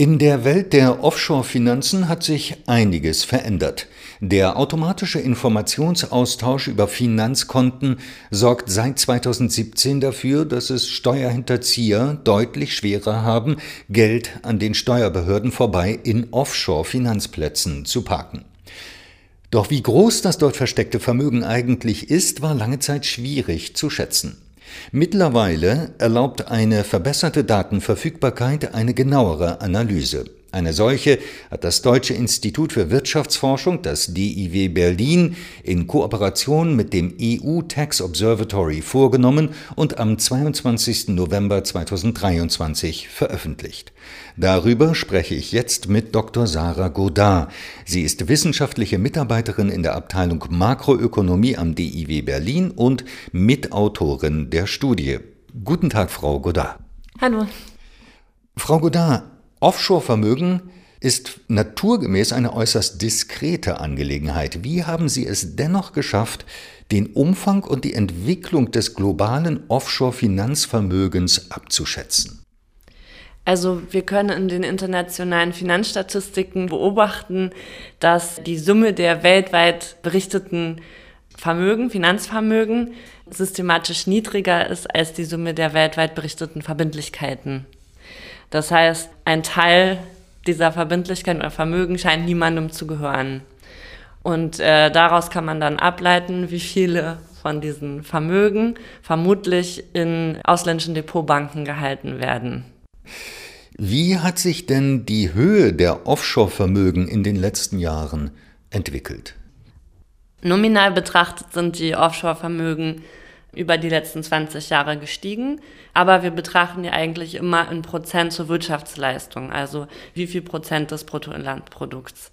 In der Welt der Offshore-Finanzen hat sich einiges verändert. Der automatische Informationsaustausch über Finanzkonten sorgt seit 2017 dafür, dass es Steuerhinterzieher deutlich schwerer haben, Geld an den Steuerbehörden vorbei in Offshore-Finanzplätzen zu parken. Doch wie groß das dort versteckte Vermögen eigentlich ist, war lange Zeit schwierig zu schätzen. Mittlerweile erlaubt eine verbesserte Datenverfügbarkeit eine genauere Analyse. Eine solche hat das Deutsche Institut für Wirtschaftsforschung, das DIW Berlin, in Kooperation mit dem EU Tax Observatory vorgenommen und am 22. November 2023 veröffentlicht. Darüber spreche ich jetzt mit Dr. Sarah Godard. Sie ist wissenschaftliche Mitarbeiterin in der Abteilung Makroökonomie am DIW Berlin und Mitautorin der Studie. Guten Tag, Frau Godard. Hallo. Frau Godard, Offshore-Vermögen ist naturgemäß eine äußerst diskrete Angelegenheit. Wie haben Sie es dennoch geschafft, den Umfang und die Entwicklung des globalen Offshore-Finanzvermögens abzuschätzen? Also wir können in den internationalen Finanzstatistiken beobachten, dass die Summe der weltweit berichteten Vermögen, Finanzvermögen, systematisch niedriger ist als die Summe der weltweit berichteten Verbindlichkeiten. Das heißt, ein Teil dieser Verbindlichkeit oder Vermögen scheint niemandem zu gehören. Und äh, daraus kann man dann ableiten, wie viele von diesen Vermögen vermutlich in ausländischen Depotbanken gehalten werden. Wie hat sich denn die Höhe der Offshore-Vermögen in den letzten Jahren entwickelt? Nominal betrachtet sind die Offshore-Vermögen über die letzten 20 Jahre gestiegen. Aber wir betrachten ja eigentlich immer in Prozent zur Wirtschaftsleistung, also wie viel Prozent des Bruttoinlandprodukts.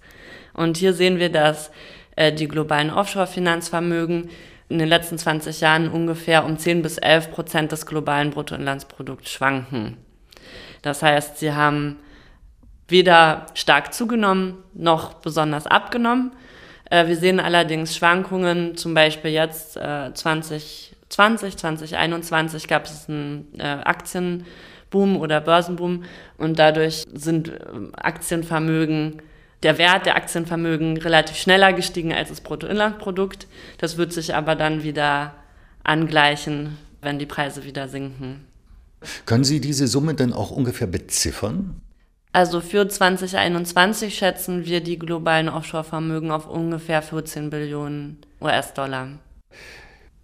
Und hier sehen wir, dass äh, die globalen Offshore-Finanzvermögen in den letzten 20 Jahren ungefähr um 10 bis 11 Prozent des globalen Bruttoinlandsprodukts schwanken. Das heißt, sie haben weder stark zugenommen noch besonders abgenommen. Äh, wir sehen allerdings Schwankungen, zum Beispiel jetzt äh, 20 2020, 2021 gab es einen äh, Aktienboom oder Börsenboom und dadurch sind äh, Aktienvermögen, der Wert der Aktienvermögen relativ schneller gestiegen als das Bruttoinlandprodukt. Das wird sich aber dann wieder angleichen, wenn die Preise wieder sinken. Können Sie diese Summe denn auch ungefähr beziffern? Also für 2021 schätzen wir die globalen Offshore-Vermögen auf ungefähr 14 Billionen US-Dollar.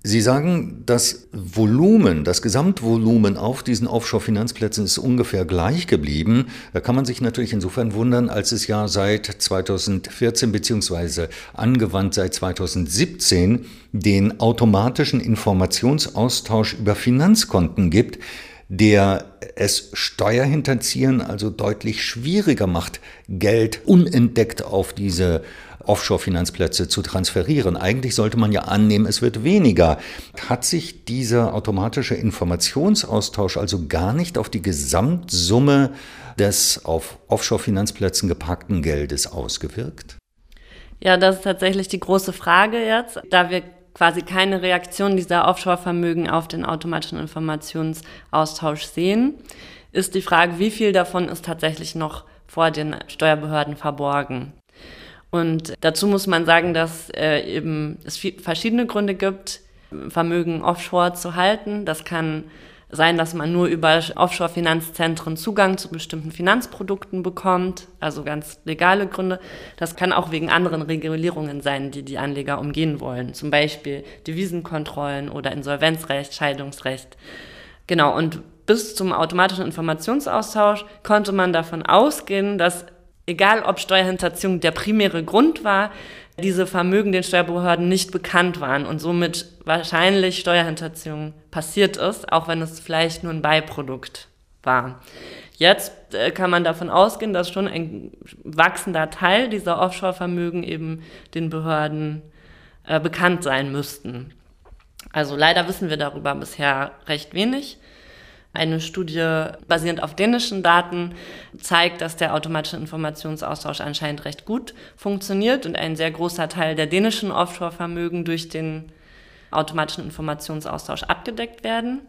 Sie sagen, das Volumen, das Gesamtvolumen auf diesen Offshore-Finanzplätzen ist ungefähr gleich geblieben. Da kann man sich natürlich insofern wundern, als es ja seit 2014 beziehungsweise angewandt seit 2017 den automatischen Informationsaustausch über Finanzkonten gibt, der es Steuerhinterziehern also deutlich schwieriger macht, Geld unentdeckt auf diese Offshore-Finanzplätze zu transferieren. Eigentlich sollte man ja annehmen, es wird weniger. Hat sich dieser automatische Informationsaustausch also gar nicht auf die Gesamtsumme des auf Offshore-Finanzplätzen geparkten Geldes ausgewirkt? Ja, das ist tatsächlich die große Frage jetzt, da wir quasi keine Reaktion dieser Offshore-Vermögen auf den automatischen Informationsaustausch sehen, ist die Frage, wie viel davon ist tatsächlich noch vor den Steuerbehörden verborgen. Und dazu muss man sagen, dass äh, eben es verschiedene Gründe gibt, Vermögen offshore zu halten. Das kann sein, dass man nur über Offshore-Finanzzentren Zugang zu bestimmten Finanzprodukten bekommt, also ganz legale Gründe. Das kann auch wegen anderen Regulierungen sein, die die Anleger umgehen wollen, zum Beispiel Devisenkontrollen oder Insolvenzrecht, Scheidungsrecht. Genau, und bis zum automatischen Informationsaustausch konnte man davon ausgehen, dass egal ob Steuerhinterziehung der primäre Grund war, diese Vermögen den Steuerbehörden nicht bekannt waren und somit wahrscheinlich Steuerhinterziehung passiert ist, auch wenn es vielleicht nur ein Beiprodukt war. Jetzt äh, kann man davon ausgehen, dass schon ein wachsender Teil dieser Offshore-Vermögen eben den Behörden äh, bekannt sein müssten. Also leider wissen wir darüber bisher recht wenig. Eine Studie basierend auf dänischen Daten zeigt, dass der automatische Informationsaustausch anscheinend recht gut funktioniert und ein sehr großer Teil der dänischen Offshore-Vermögen durch den automatischen Informationsaustausch abgedeckt werden.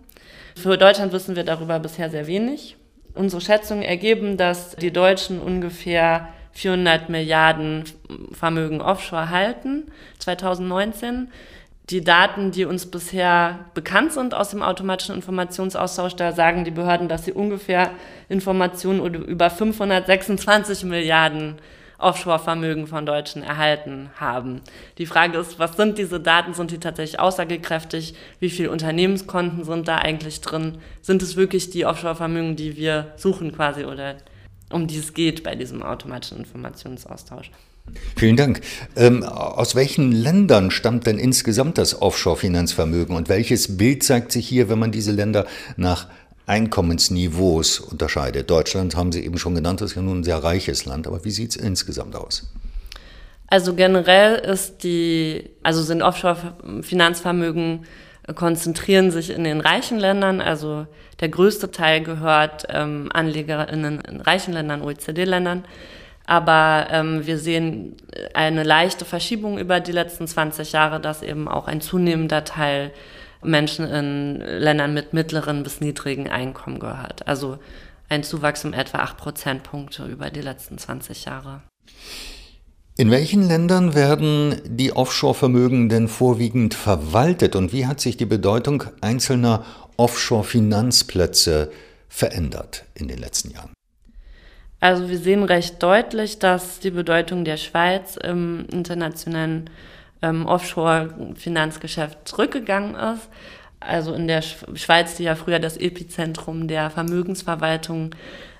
Für Deutschland wissen wir darüber bisher sehr wenig. Unsere Schätzungen ergeben, dass die Deutschen ungefähr 400 Milliarden Vermögen offshore halten 2019. Die Daten, die uns bisher bekannt sind aus dem automatischen Informationsaustausch, da sagen die Behörden, dass sie ungefähr Informationen über 526 Milliarden Offshore-Vermögen von Deutschen erhalten haben. Die Frage ist, was sind diese Daten? Sind die tatsächlich aussagekräftig? Wie viele Unternehmenskonten sind da eigentlich drin? Sind es wirklich die Offshore-Vermögen, die wir suchen quasi oder um die es geht bei diesem automatischen Informationsaustausch? Vielen Dank. Ähm, aus welchen Ländern stammt denn insgesamt das Offshore-Finanzvermögen und welches Bild zeigt sich hier, wenn man diese Länder nach Einkommensniveaus unterscheidet. Deutschland haben Sie eben schon genannt, das ist ja nun ein sehr reiches Land, aber wie sieht es insgesamt aus? Also generell ist die, also sind Offshore-Finanzvermögen äh, konzentrieren sich in den reichen Ländern, also der größte Teil gehört ähm, AnlegerInnen in reichen Ländern, OECD-Ländern. Aber ähm, wir sehen eine leichte Verschiebung über die letzten 20 Jahre, dass eben auch ein zunehmender Teil Menschen in Ländern mit mittleren bis niedrigen Einkommen gehört. Also ein Zuwachs um etwa 8 Prozentpunkte über die letzten 20 Jahre. In welchen Ländern werden die Offshore-Vermögen denn vorwiegend verwaltet und wie hat sich die Bedeutung einzelner Offshore-Finanzplätze verändert in den letzten Jahren? Also wir sehen recht deutlich, dass die Bedeutung der Schweiz im internationalen ähm, Offshore-Finanzgeschäft zurückgegangen ist. Also in der Schweiz, die ja früher das Epizentrum der Vermögensverwaltung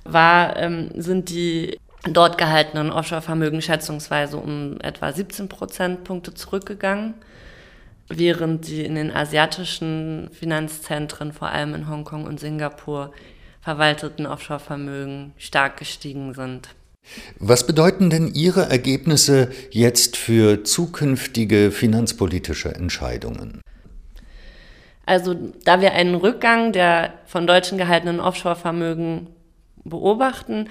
war, ähm, sind die dort gehaltenen Offshore-Vermögen schätzungsweise um etwa 17 Prozentpunkte zurückgegangen, während die in den asiatischen Finanzzentren, vor allem in Hongkong und Singapur, verwalteten Offshore-Vermögen stark gestiegen sind. Was bedeuten denn Ihre Ergebnisse jetzt für zukünftige finanzpolitische Entscheidungen? Also, da wir einen Rückgang der von Deutschen gehaltenen Offshore-Vermögen beobachten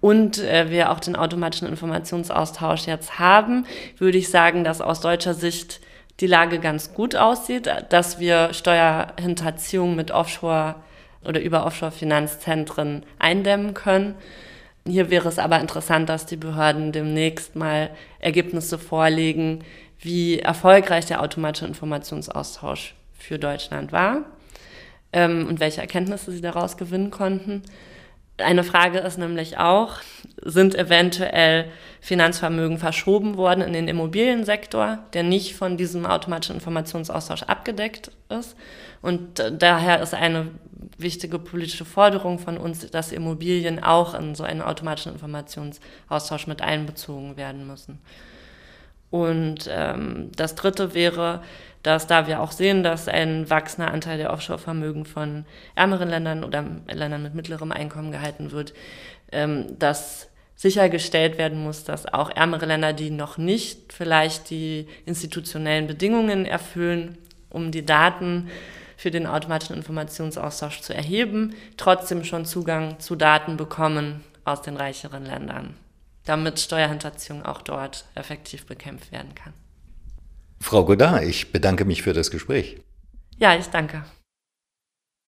und äh, wir auch den automatischen Informationsaustausch jetzt haben, würde ich sagen, dass aus deutscher Sicht die Lage ganz gut aussieht, dass wir Steuerhinterziehung mit Offshore oder über Offshore-Finanzzentren eindämmen können hier wäre es aber interessant, dass die Behörden demnächst mal Ergebnisse vorlegen, wie erfolgreich der automatische Informationsaustausch für Deutschland war ähm, und welche Erkenntnisse sie daraus gewinnen konnten. Eine Frage ist nämlich auch, sind eventuell Finanzvermögen verschoben worden in den Immobiliensektor, der nicht von diesem automatischen Informationsaustausch abgedeckt ist. Und daher ist eine wichtige politische Forderung von uns, dass Immobilien auch in so einen automatischen Informationsaustausch mit einbezogen werden müssen. Und ähm, das Dritte wäre, dass da wir auch sehen, dass ein wachsender Anteil der Offshore-Vermögen von ärmeren Ländern oder Ländern mit mittlerem Einkommen gehalten wird, ähm, dass sichergestellt werden muss, dass auch ärmere Länder, die noch nicht vielleicht die institutionellen Bedingungen erfüllen, um die Daten für den automatischen Informationsaustausch zu erheben, trotzdem schon Zugang zu Daten bekommen aus den reicheren Ländern, damit Steuerhinterziehung auch dort effektiv bekämpft werden kann. Frau Godard, ich bedanke mich für das Gespräch. Ja, ich danke.